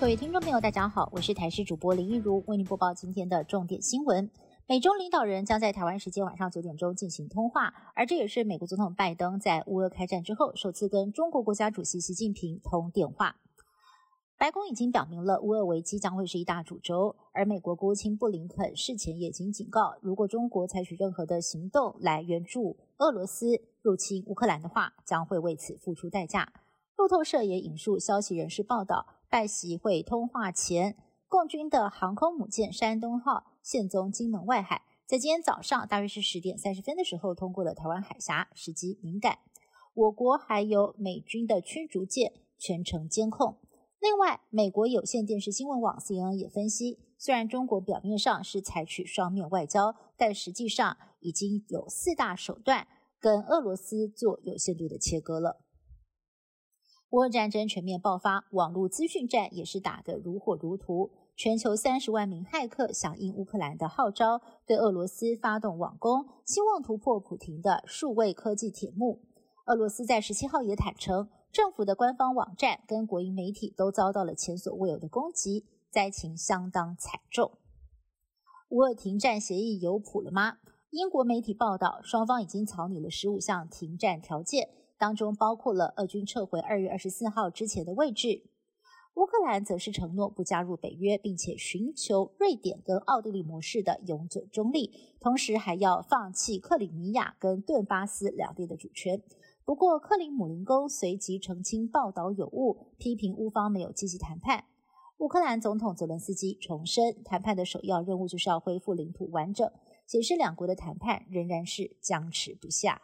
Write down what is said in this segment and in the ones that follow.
各位听众朋友，大家好，我是台视主播林一如，为您播报今天的重点新闻。美中领导人将在台湾时间晚上九点钟进行通话，而这也是美国总统拜登在乌俄开战之后首次跟中国国家主席习近平通电话。白宫已经表明了乌俄危机将会是一大主轴，而美国国务卿布林肯事前也已经警告，如果中国采取任何的行动来援助俄罗斯入侵乌克兰的话，将会为此付出代价。路透社也引述消息人士报道，拜习会通话前，共军的航空母舰山东号现踪金门外海，在今天早上大约是十点三十分的时候通过了台湾海峡，时机敏感。我国还有美军的驱逐舰全程监控。另外，美国有线电视新闻网 CNN 也分析，虽然中国表面上是采取双面外交，但实际上已经有四大手段跟俄罗斯做有限度的切割了。乌俄战争全面爆发，网络资讯战也是打得如火如荼。全球三十万名骇客响应乌克兰的号召，对俄罗斯发动网攻，希望突破普廷的数位科技铁幕。俄罗斯在十七号也坦诚。政府的官方网站跟国营媒体都遭到了前所未有的攻击，灾情相当惨重。乌俄停战协议有谱了吗？英国媒体报道，双方已经草拟了十五项停战条件，当中包括了俄军撤回二月二十四号之前的位置。乌克兰则是承诺不加入北约，并且寻求瑞典跟奥地利模式的永久中立，同时还要放弃克里米亚跟顿巴斯两地的主权。不过，克林姆林宫随即澄清报道有误，批评乌方没有积极谈判。乌克兰总统泽伦斯基重申，谈判的首要任务就是要恢复领土完整，显示两国的谈判仍然是僵持不下。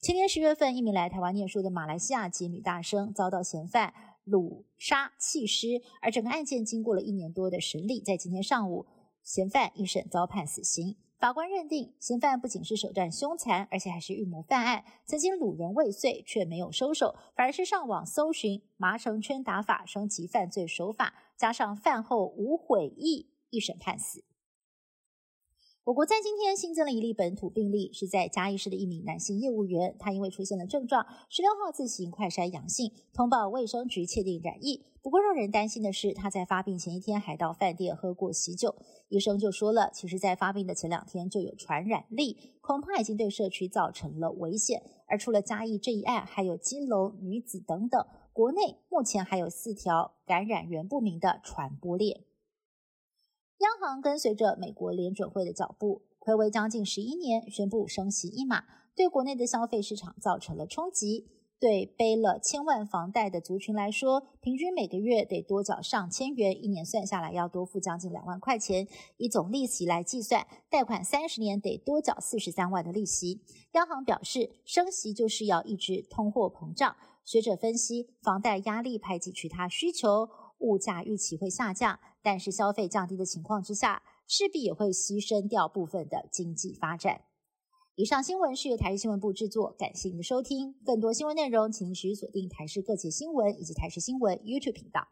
今年十月份，一名来台湾念书的马来西亚籍女大生遭到嫌犯掳杀弃尸，而整个案件经过了一年多的审理，在今天上午，嫌犯一审遭判死刑。法官认定，嫌犯不仅是手段凶残，而且还是预谋犯案。曾经掳人未遂，却没有收手，反而是上网搜寻麻绳圈打法，升级犯罪手法，加上饭后无悔意，一审判死。我国在今天新增了一例本土病例，是在嘉义市的一名男性业务员，他因为出现了症状，十六号自行快筛阳性，通报卫生局确定染疫。不过让人担心的是，他在发病前一天还到饭店喝过喜酒，医生就说了，其实在发病的前两天就有传染力，恐怕已经对社区造成了危险。而除了嘉义这一案，还有金楼女子等等，国内目前还有四条感染源不明的传播链。央行跟随着美国联准会的脚步，暌违将近十一年，宣布升息一码，对国内的消费市场造成了冲击。对背了千万房贷的族群来说，平均每个月得多缴上千元，一年算下来要多付将近两万块钱。以总利息来计算，贷款三十年得多缴四十三万的利息。央行表示，升息就是要抑制通货膨胀。学者分析，房贷压力排挤其他需求。物价预期会下降，但是消费降低的情况之下，势必也会牺牲掉部分的经济发展。以上新闻是由台视新闻部制作，感谢您的收听。更多新闻内容，请持续锁定台视各界新闻以及台视新闻 YouTube 频道。